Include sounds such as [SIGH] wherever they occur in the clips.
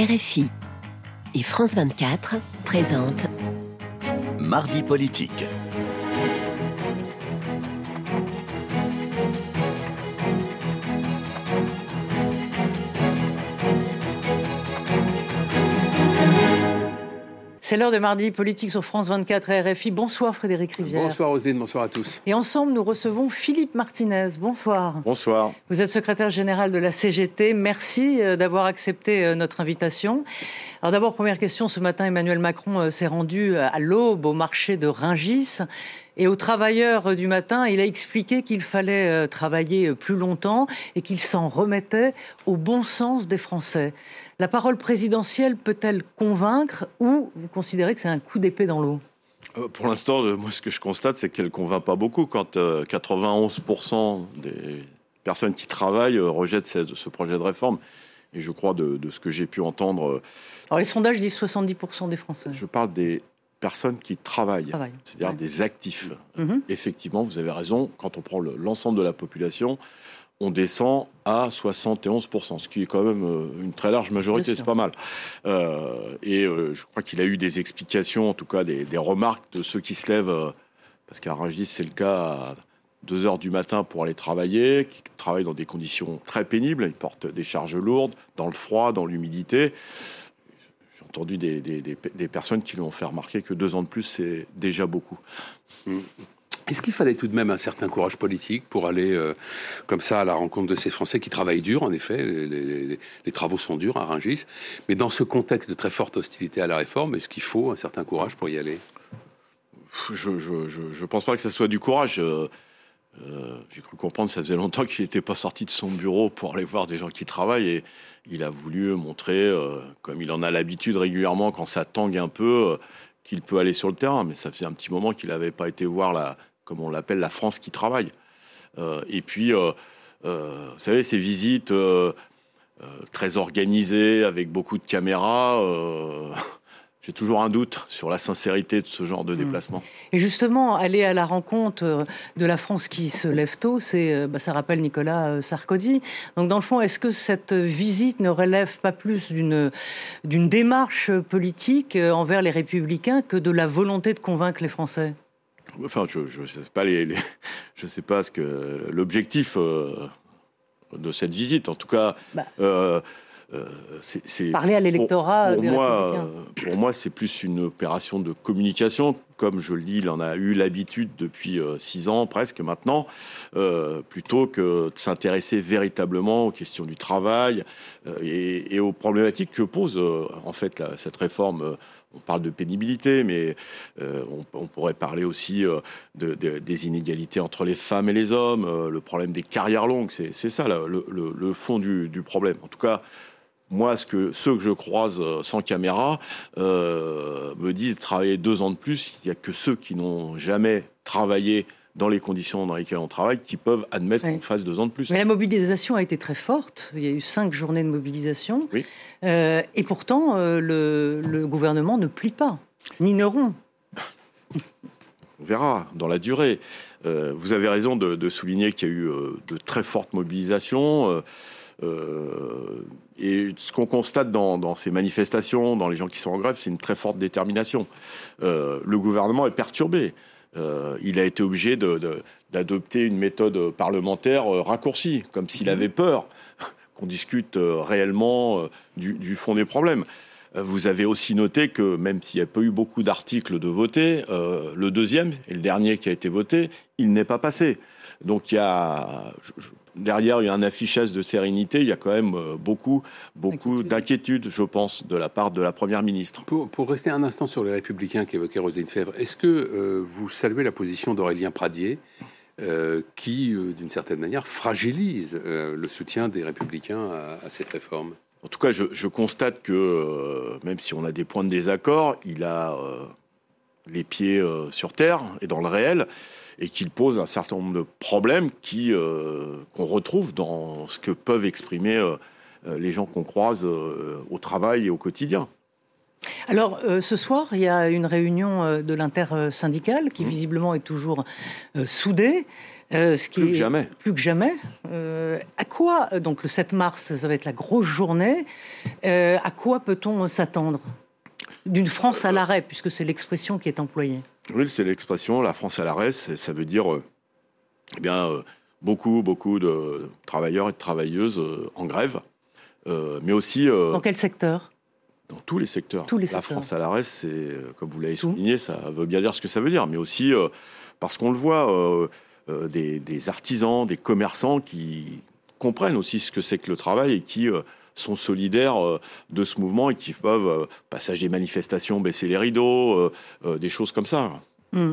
RFI et France 24 présentent Mardi politique. C'est l'heure de mardi politique sur France 24 et RFI. Bonsoir Frédéric Rivière. Bonsoir Roselyne, bonsoir à tous. Et ensemble, nous recevons Philippe Martinez. Bonsoir. Bonsoir. Vous êtes secrétaire général de la CGT. Merci euh, d'avoir accepté euh, notre invitation. Alors d'abord, première question. Ce matin, Emmanuel Macron euh, s'est rendu à l'aube au marché de Ringis. Et aux travailleurs du matin, il a expliqué qu'il fallait travailler plus longtemps et qu'il s'en remettait au bon sens des Français. La parole présidentielle peut-elle convaincre ou vous considérez que c'est un coup d'épée dans l'eau? Euh, pour l'instant, moi, ce que je constate, c'est qu'elle ne convainc pas beaucoup quand 91% euh, des personnes qui travaillent euh, rejettent ce, projet de réforme. Et je crois de, ce que j'ai pu entendre. Alors, les sondages disent 70% des Français. Je parle des personnes qui travaillent, c'est-à-dire des actifs. Mhm. Effectivement, vous avez raison, quand on prend l'ensemble de la population, on descend à 71%, ce qui est quand même euh, une très large majorité, c'est pas mal. Euh, et euh, je crois qu'il a eu des explications, en tout cas des, remarques de ceux qui se lèvent, parce qu'à Rungis, c'est le cas à 2 heures du matin pour aller travailler, qui travaillent dans des conditions très pénibles, ils portent des charges lourdes, dans le froid, dans l'humidité. Entendu des, personnes qui lui ont fait remarquer que deux ans de plus, c'est déjà beaucoup. Mmh. Est-ce qu'il fallait tout de même un certain courage politique pour aller euh, comme ça à la rencontre de ces Français qui travaillent dur, en effet, les, travaux sont durs à Rungis, mais dans ce contexte de très forte hostilité à la réforme, est-ce qu'il faut un certain courage pour y aller? Je ne pense pas que ce soit du courage. Euh, euh, j'ai cru comprendre ça faisait longtemps qu'il n'était pas sorti de son bureau pour aller voir des gens qui travaillent et il a voulu montrer, comme il en a l'habitude régulièrement quand ça tangue un peu, qu'il peut aller sur le terrain. Mais ça faisait un petit moment qu'il n'avait pas été voir la, comme on l'appelle, la France qui travaille. Euh, et puis, euh, euh, vous savez, ces visites très organisées, avec beaucoup de caméras, j'ai toujours un doute sur la sincérité de ce genre de hmm. déplacement. Et justement, aller à la rencontre de la France qui se lève tôt, c'est, bah, ça rappelle Nicolas Sarkozy. Donc, dans le fond, est-ce que cette visite ne relève pas plus d'une, d'une démarche politique envers les républicains que de la volonté de convaincre les Français? Enfin, je ne sais pas les, je sais pas ce que l'objectif euh, de cette visite. En tout cas, bah. euh, euh, parler à l'électorat. Pour, moi, pour moi, c'est plus une opération de communication. Comme je le dis, il en a eu l'habitude depuis six ans presque maintenant, plutôt que de s'intéresser véritablement aux questions du travail et, aux problématiques que pose en fait cette réforme on parle de pénibilité, mais euh, on, pourrait parler aussi euh, de, des inégalités entre les femmes et les hommes, euh, le problème des carrières longues, c'est ça le, fond du, problème. En tout cas, moi, ce que, ceux que je croise sans caméra me disent travailler deux ans de plus, il n'y a que ceux qui n'ont jamais travaillé dans les conditions dans lesquelles on travaille qui peuvent admettre qu'on fasse deux ans de plus. Mais la mobilisation a été très forte. Il y a eu cinq journées de mobilisation. Euh, et pourtant, euh, le, gouvernement ne plie pas, ni ne rompt. On verra dans la durée. Euh, vous avez raison de, souligner qu'il y a eu de très fortes mobilisations. Et ce qu'on constate dans, dans, ces manifestations, dans les gens qui sont en grève, c'est une très forte détermination. le gouvernement est perturbé. Euh, il a été obligé d'adopter une méthode parlementaire euh, raccourcie, comme s'il mhm. avait peur [LAUGHS] qu'on discute euh, réellement du, fond des problèmes. Vous avez aussi noté que même s'il n'y a pas eu beaucoup d'articles de voter, le deuxième et le dernier qui a été voté, il n'est pas passé. Donc il y a, derrière, il y a un affichage de sérénité. Il y a quand même euh, beaucoup, beaucoup d'inquiétude, je pense, de la part de la Première ministre. Pour, rester un instant sur les Républicains qu'évoquait Roselyne Fèvre, est-ce que euh, vous saluez la position d'Aurélien Pradier euh, qui, d'une certaine manière, fragilise le soutien des Républicains à, cette réforme? En tout cas, je, constate que, même si on a des points de désaccord, il a les pieds sur terre et dans le réel et qu'il pose un certain nombre de problèmes qui euh, qu'on retrouve dans ce que peuvent exprimer euh, euh, les gens qu'on croise au travail et au quotidien. Alors, euh, ce soir, il y a une réunion euh, de l'intersyndicale qui, mmh. visiblement, est toujours euh, soudée. ce qui plus que jamais. Plus que jamais. à quoi, donc le 7 mars, ça va être la grosse journée, à quoi peut-on s'attendre? D'une France à l'arrêt, puisque c'est l'expression qui est employée. Oui, c'est l'expression, la France à l'arrêt, ça veut dire eh bien, beaucoup, beaucoup de travailleurs et de travailleuses en grève, mais aussi... Dans quel secteur? dans tous les secteurs. la France à l'arrêt, c'est, euh, comme vous l'avez souligné, ça veut bien dire ce que ça veut dire, mais aussi euh, parce qu'on le voit, euh, des, artisans, des commerçants qui comprennent aussi ce que c'est que le travail et qui sont solidaires de ce mouvement et qui peuvent, passage des manifestations, baisser les rideaux, des choses comme ça. Mmh.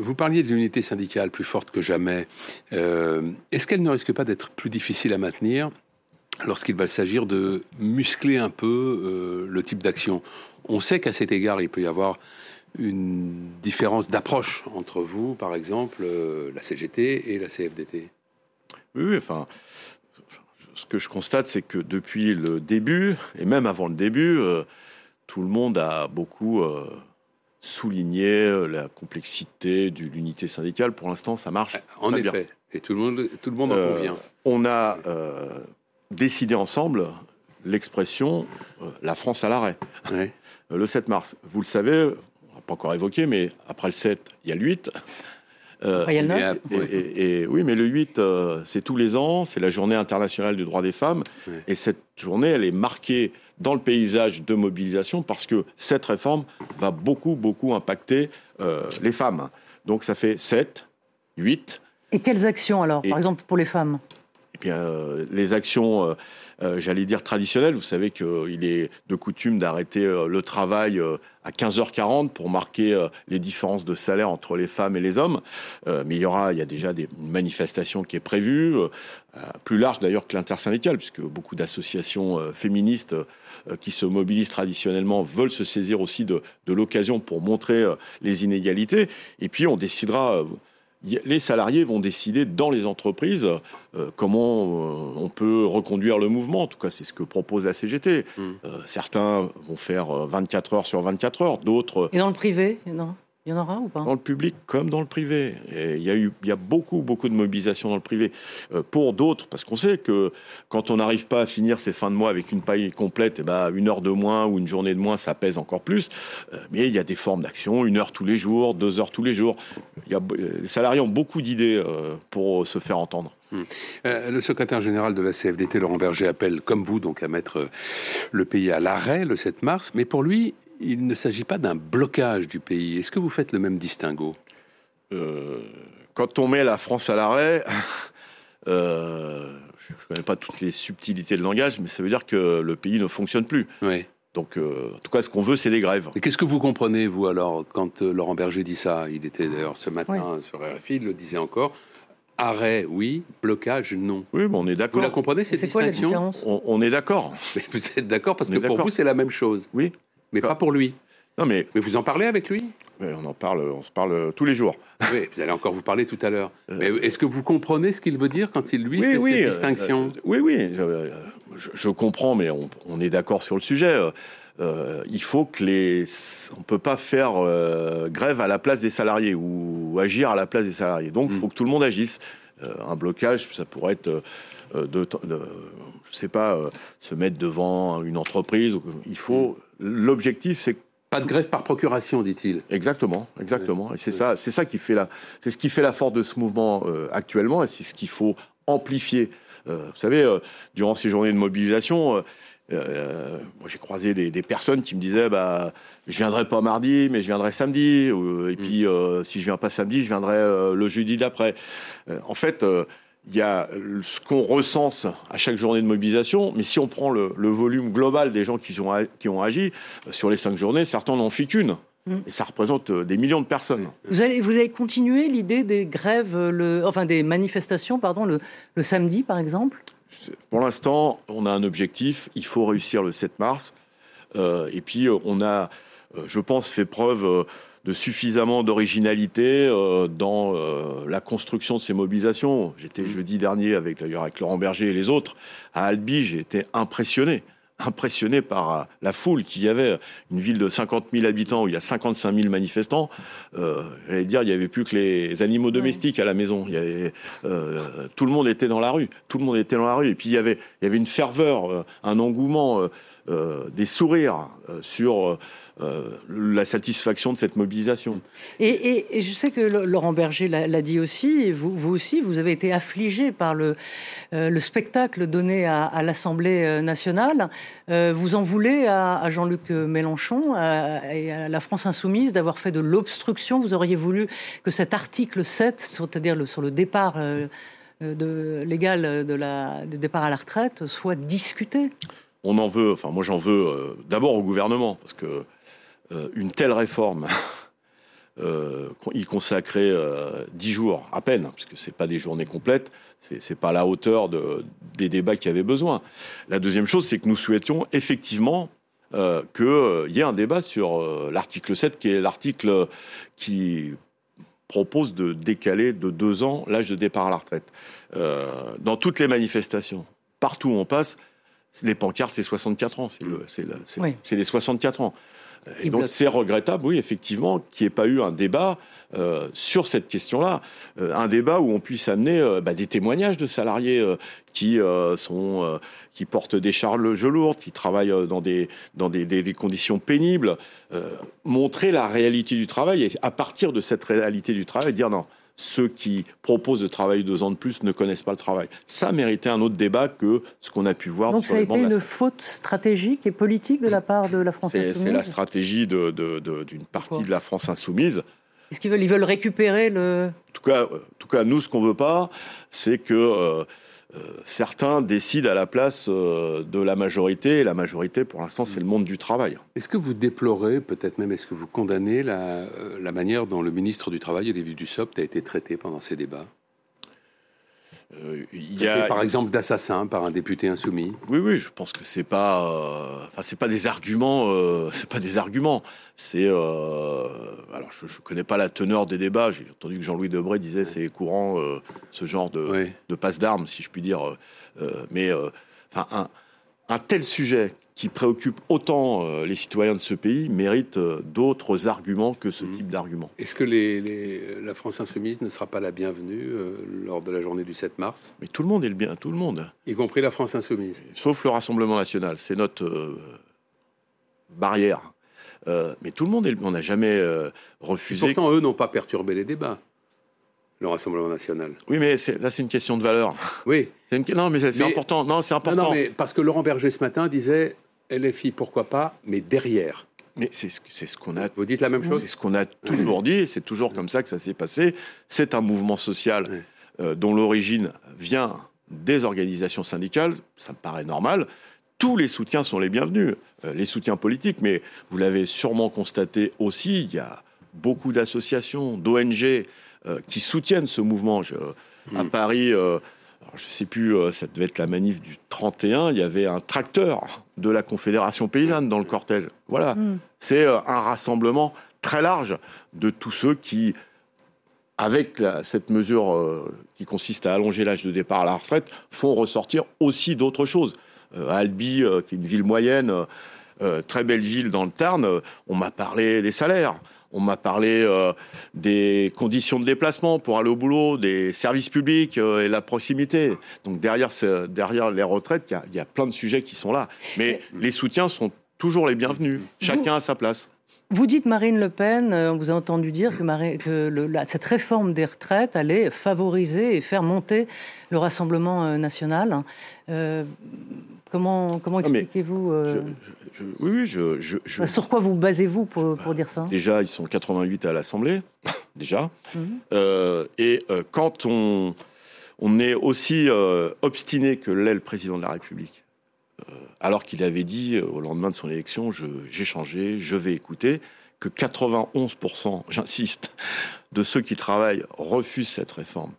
vous parliez de l'unité syndicale plus forte que jamais. Est-ce qu'elle ne risque pas d'être plus difficile à maintenir lorsqu'il va s'agir de muscler un peu euh, le type d'action? On sait qu'à cet égard, il peut y avoir une différence d'approche entre vous, par exemple, euh, la CGT et la CFDT. Oui, enfin, ce que je constate, c'est que depuis le début, et même avant le début, euh, tout le monde a beaucoup souligné la complexité de l'unité syndicale. Pour l'instant, ça marche. En effet, et tout le monde, tout le monde en convient. On a décider ensemble l'expression euh, la France à l'arrêt [LAUGHS] euh, le 7 mars. Vous le savez, on n'a pas encore évoqué, mais après le 7, il y a le 8. Euh, il y a le 9. Et, oui, mais le 8, c'est tous les ans, c'est la journée internationale du droit des femmes. Et cette journée, elle est marquée dans le paysage de mobilisation parce que cette réforme va beaucoup, beaucoup impacter les femmes. Donc ça fait 7, 8. Et quelles actions alors, par exemple, pour les femmes? Euh, les actions, euh, euh, j'allais dire traditionnelles, vous savez qu'il est de coutume d'arrêter le travail à 15h40 pour marquer les différences de salaire entre les femmes et les hommes. mais il y aura, il y a déjà des manifestations qui est prévue, plus large d'ailleurs que l'intersyndicale, puisque beaucoup d'associations féministes qui se mobilisent traditionnellement veulent se saisir aussi de l'occasion pour montrer les inégalités. Et puis on décidera les salariés vont décider dans les entreprises euh, comment euh, on peut reconduire le mouvement. En tout cas, c'est ce que propose la CGT. Mm. Euh, certains vont faire 24 heures sur 24 heures, d'autres... Et dans le privé non? Il y en aura ou pas? Dans le public comme dans le privé. Et il y a eu, il y a beaucoup, beaucoup de mobilisation dans le privé. Euh, pour d'autres, parce qu'on sait que quand on n'arrive pas à finir ses fins de mois avec une paille complète, et eh ben, une heure de moins ou une journée de moins, ça pèse encore plus. Euh, mais il y a des formes d'action, une heure tous les jours, deux heures tous les jours. Il y a, les salariés ont beaucoup d'idées euh, pour se faire entendre. Hmm. le secrétaire général de la CFDT, Laurent Berger, appelle, comme vous, donc à mettre le pays à l'arrêt le 7 mars. Mais pour lui, il ne s'agit pas d'un blocage du pays. Est-ce que vous faites le même distinguo? Euh, Quand on met la France à l'arrêt, [LAUGHS] euh, je ne connais pas toutes les subtilités de langage, mais ça veut dire que le pays ne fonctionne plus. Oui. Donc, euh, en tout cas, ce qu'on veut, c'est des grèves. Et qu'est-ce que vous comprenez, vous, alors, quand Laurent Berger dit ça? Il était d'ailleurs ce matin sur RFI, il le disait encore. Arrêt, oui. Blocage, non. Oui, on est d'accord. Vous la comprenez, cette distinction? on, on, est d'accord. Vous êtes d'accord parce que pour vous, c'est la même chose. Oui mais pas pour lui. Non, mais... mais vous en parlez avec lui? On en parle, on se parle tous les jours. Oui, vous allez encore vous parler tout à l'heure. Euh. Mais est-ce que vous comprenez ce qu'il veut dire quand il lui fait oui, cette distinction? euh, Oui, oui, je, comprends, mais on, est d'accord sur le sujet. Euh, il faut que les, on peut pas faire grève à la place des salariés ou agir à la place des salariés. Donc, il mm. faut que tout le monde agisse. un blocage, ça pourrait être de, de, je sais pas, se mettre devant une entreprise. Il faut mm l'objectif, c'est pas de grève par procuration, dit-il. Exactement, exactement. Et c'est ça, c'est ça qui fait la, c'est ce qui fait la force de ce mouvement euh, actuellement, et c'est ce qu'il faut amplifier. Euh, vous savez, euh, durant ces journées de mobilisation, moi j'ai croisé des, personnes qui me disaient, bah, je viendrai pas mardi, mais je viendrai samedi, et mm. puis si je viens pas samedi, je viendrai le jeudi d'après. en fait il y a ce qu'on recense à chaque journée de mobilisation, mais si on prend le, volume global des gens qui ont, qui ont agi, euh, sur les cinq journées, certains n'en font qu'une. Mm. Et ça représente euh, des millions de personnes. Vous allez, vous allez continuer l'idée des grèves, le, enfin des manifestations, pardon, le, le samedi par exemple? Pour l'instant, on a un objectif, il faut réussir le 7 mars. Euh, et puis, on a, je pense, fait preuve de suffisamment d'originalité euh, dans euh, la construction de ces mobilisations. J'étais mmh. jeudi dernier avec d'ailleurs avec Laurent Berger et les autres à Albi, j'ai été impressionné impressionné par la foule qu'il y avait. Une ville de 50 000 habitants où il y a 55 000 manifestants. Euh, J'allais dire, il n'y avait plus que les animaux domestiques à la maison. Il y avait, euh, tout le monde était dans la rue. Tout le monde était dans la rue. Et puis il y avait, il y avait une ferveur, euh, un engouement, euh, euh, des sourires sur euh, la satisfaction de cette mobilisation. Et, je sais que Laurent Berger l'a dit aussi, et vous, vous, aussi, vous avez été affligé par le, euh, le spectacle donné à, l'Assemblée euh, nationale. vous en voulez à, Jean-Luc Mélenchon et à la France insoumise d'avoir fait de l'obstruction? Vous auriez voulu que cet article 7, c'est-à-dire sur le départ de, légal de la, de départ à la retraite, soit discuté? On en veut, enfin moi j'en veux d'abord au gouvernement, parce que euh, une telle réforme, [LAUGHS] euh, y consacrer euh, dix jours à peine, puisque ce n'est pas des journées complètes, ce n'est pas à la hauteur des débats qui avaient besoin. La deuxième chose, c'est que nous souhaitions effectivement qu'il y ait un débat sur l'article 7, qui est l'article qui propose de décaler de deux ans l'âge de départ à la retraite. dans toutes les manifestations, partout où on passe, les pancartes, c'est 64 ans, c'est les 64 ans. Et donc c'est regrettable, oui, effectivement, qu'il n'y ait pas eu un débat euh, sur cette question-là, euh, un débat où on puisse amener euh, bah, des témoignages de salariés qui sont qui portent des charges lourdes, qui travaillent dans des dans des, des conditions pénibles, montrer la réalité du travail et à partir de cette réalité du travail dire non ceux qui proposent de travailler deux ans de plus ne connaissent pas le travail. Ça méritait un autre débat que ce qu'on a pu voir. Donc ça a été une faute stratégique et politique de la part de la France insoumise. C'est la stratégie d'une partie de la France insoumise. Est-ce qu'ils veulent, ils veulent récupérer le... En tout cas, en tout cas nous, ce qu'on veut pas, c'est que euh, euh, certains décident à la place euh, de la majorité, et la majorité, pour l'instant, c'est le monde du travail. Est-ce que vous déplorez, peut-être même est-ce que vous condamnez la, euh, manière dont le ministre du Travail, Olivier Dussopt, a été traité pendant ces débats? Euh, il y a par exemple d'assassin par un député insoumis. Oui, oui, je pense que c'est pas, euh, enfin c'est pas des arguments, euh, [LAUGHS] c'est pas des arguments. C'est, alors je, je, connais pas la teneur des débats. J'ai entendu que Jean-Louis Debré disait c'est courant ce genre de, de passe d'armes, si je puis dire. mais enfin un, un tel sujet qui préoccupe autant euh, les citoyens de ce pays mérite euh, d'autres arguments que ce mmh. type d'arguments. Est-ce que les, la France insoumise ne sera pas la bienvenue euh, lors de la journée du 7 mars? Mais tout le monde est le bien, tout le monde. Y compris la France insoumise. Sauf le Rassemblement national, c'est notre barrière. mais tout le monde, est, on n'a jamais refusé. pourtant, eux n'ont pas perturbé les débats le Rassemblement national. Oui, mais là, c'est une question de valeur. Oui. Une... Non, mais c'est important. Non, c'est important. Non, mais parce que Laurent Berger ce matin disait LFI, pourquoi pas, mais derrière. Mais c'est ce qu'on a. Vous dites la même chose C'est ce qu'on a toujours dit, c'est toujours comme ça que ça s'est passé. C'est un mouvement social euh, dont l'origine vient des organisations syndicales, ça me paraît normal. Tous les soutiens sont les bienvenus, euh, les soutiens politiques, mais vous l'avez sûrement constaté aussi, il y a beaucoup d'associations, d'ONG euh, qui soutiennent ce mouvement. Je, à mm. Paris, je ne sais plus, ça devait être la manif du 31, il y avait un tracteur de la Confédération paysanne dans le cortège. Voilà, mm. c'est un rassemblement très large de tous ceux qui, avec cette mesure qui consiste à allonger l'âge de départ à la retraite, font ressortir aussi d'autres choses. Albi, qui est une ville moyenne, très belle ville dans le Tarn, on m'a parlé des salaires. On m'a parlé euh, des conditions de déplacement pour aller au boulot, des services publics euh, et la proximité. Donc derrière, derrière les retraites, il y, a plein de sujets qui sont là. Mais les soutiens sont toujours les bienvenus. Chacun à sa place. Vous dites Marine Le Pen, euh, on vous a entendu dire que, cette réforme des retraites allait favoriser et faire monter le Rassemblement national. Comment comment expliquez-vous oui, je, Sur quoi vous basez-vous pour, dire ça? Déjà, ils sont 88 à l'Assemblée, [LAUGHS] déjà. Mhm. Euh, et euh, quand on, on est aussi euh, obstiné que l'est le président de la République, alors qu'il avait dit au lendemain de son élection, j'ai changé, je vais écouter, que 91%, j'insiste, de ceux qui travaillent refusent cette réforme,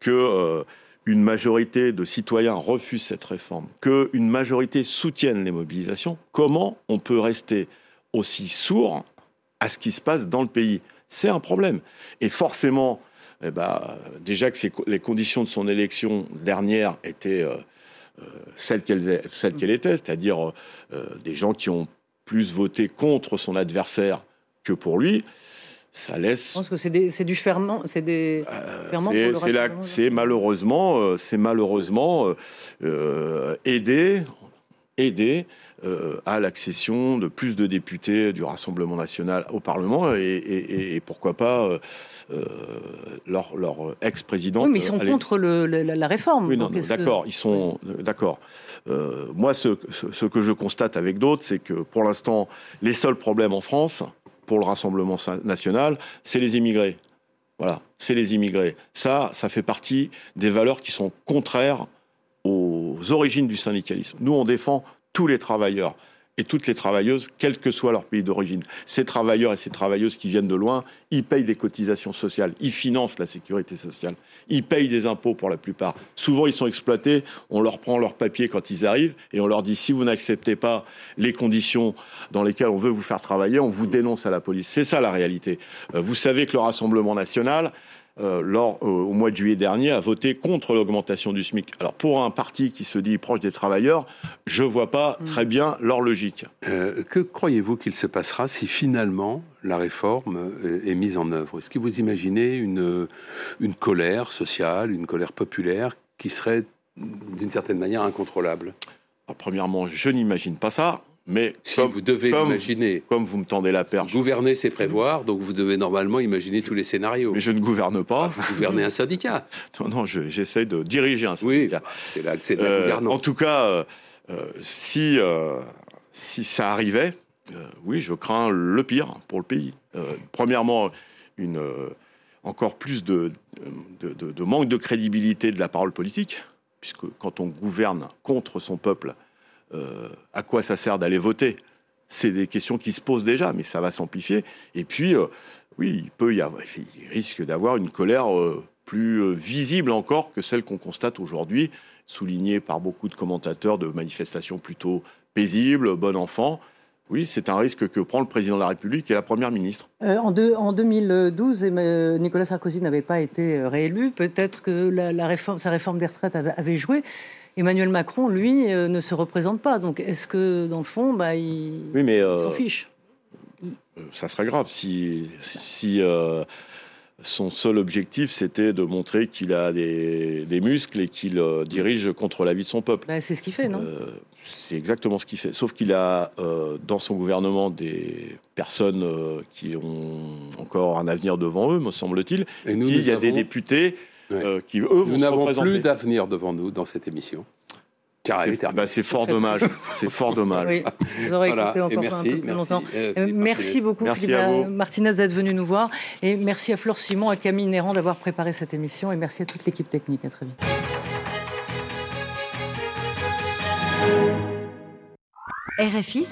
que une majorité de citoyens refuse cette réforme, qu'une majorité soutienne les mobilisations, comment on peut rester aussi sourd à ce qui se passe dans le pays? C'est un problème. Et forcément, eh ben, déjà que les conditions de son élection dernière étaient euh, celle qu'elle celle qu'elle était, c'est-à-dire des gens qui ont plus voté contre son adversaire que pour lui, ça laisse. Je pense que c'est du ferment, c'est des euh, C'est malheureusement, euh, c'est malheureusement euh, aider, aider à l'accession de plus de députés du Rassemblement national au Parlement et, pourquoi pas leur, leur ex-président. Oui, mais ils sont contre le, la, réforme. Oui, non, d'accord, ils sont d'accord. moi, ce, ce, que je constate avec d'autres, c'est que pour l'instant, les seuls problèmes en France, pour le Rassemblement national, c'est les immigrés. Voilà, c'est les immigrés. Ça, ça fait partie des valeurs qui sont contraires aux origines du syndicalisme. Nous, on défend tous les travailleurs et toutes les travailleuses, quel que soit leur pays d'origine. Ces travailleurs et ces travailleuses qui viennent de loin, ils payent des cotisations sociales, ils financent la sécurité sociale, ils payent des impôts pour la plupart. Souvent, ils sont exploités, on leur prend leurs papiers quand ils arrivent et on leur dit si vous n'acceptez pas les conditions dans lesquelles on veut vous faire travailler, on vous dénonce à la police. C'est ça la réalité. Euh, vous savez que le Rassemblement national, euh, lors, euh, au mois de juillet dernier, a voté contre l'augmentation du SMIC. Alors, pour un parti qui se dit proche des travailleurs, je ne vois pas mm. très bien leur logique. Euh, que croyez-vous qu'il se passera si finalement la réforme est mise en œuvre? Est-ce que vous imaginez une, une colère sociale, une colère populaire qui serait d'une certaine manière incontrôlable? Premièrement, je n'imagine pas ça. Mais si vous devez imaginer, comme vous me tendez la perche, gouverner c'est prévoir, donc vous devez normalement imaginer tous les scénarios. Mais je ne gouverne pas. vous gouvernez un syndicat. [LAUGHS] non, non, j'essaie de diriger un syndicat. Oui, c'est de la euh, gouvernance. En tout cas, euh, euh, si si ça arrivait, oui, je crains le pire pour le pays. premièrement, une encore plus de de, de manque de crédibilité de la parole politique, puisque quand on gouverne contre son peuple euh, à quoi ça sert d'aller voter C'est des questions qui se posent déjà, mais ça va s'amplifier. Et puis, euh, oui, il peut y avoir, il risque d'avoir une colère euh, plus visible encore que celle qu'on constate aujourd'hui, soulignée par beaucoup de commentateurs de manifestations plutôt paisibles, bon enfant. Oui, c'est un risque que prend le président de la République et la première ministre. en, en, 2012, Nicolas Sarkozy n'avait pas été réélu. Peut-être que la, sa réforme des retraites avait joué. Emmanuel Macron, lui, euh, ne se représente pas. Donc est-ce que, dans le fond, bah, il, euh, s'en fiche euh, Ça serait grave si, si son seul objectif, c'était de montrer qu'il a des, muscles et qu'il dirige contre la vie de son peuple. Bah, c'est ce qu'il fait, non? C'est exactement ce qu'il fait. Sauf qu'il a dans son gouvernement des personnes qui ont encore un avenir devant eux, me semble-t-il. Et nous, il y a des députés euh, qui, eux, Nous n'avons plus d'avenir devant nous dans cette émission. Car bah, c'est fort dommage. C'est fort dommage. Oui, vous aurez écouté encore merci, un peu plus longtemps. Euh, euh, merci beaucoup, merci Philippe Martinez, d'être venu nous voir. Et merci à Flore Simon, à Camille Néran d'avoir préparé cette émission. Et merci à toute l'équipe technique. À très vite. RFI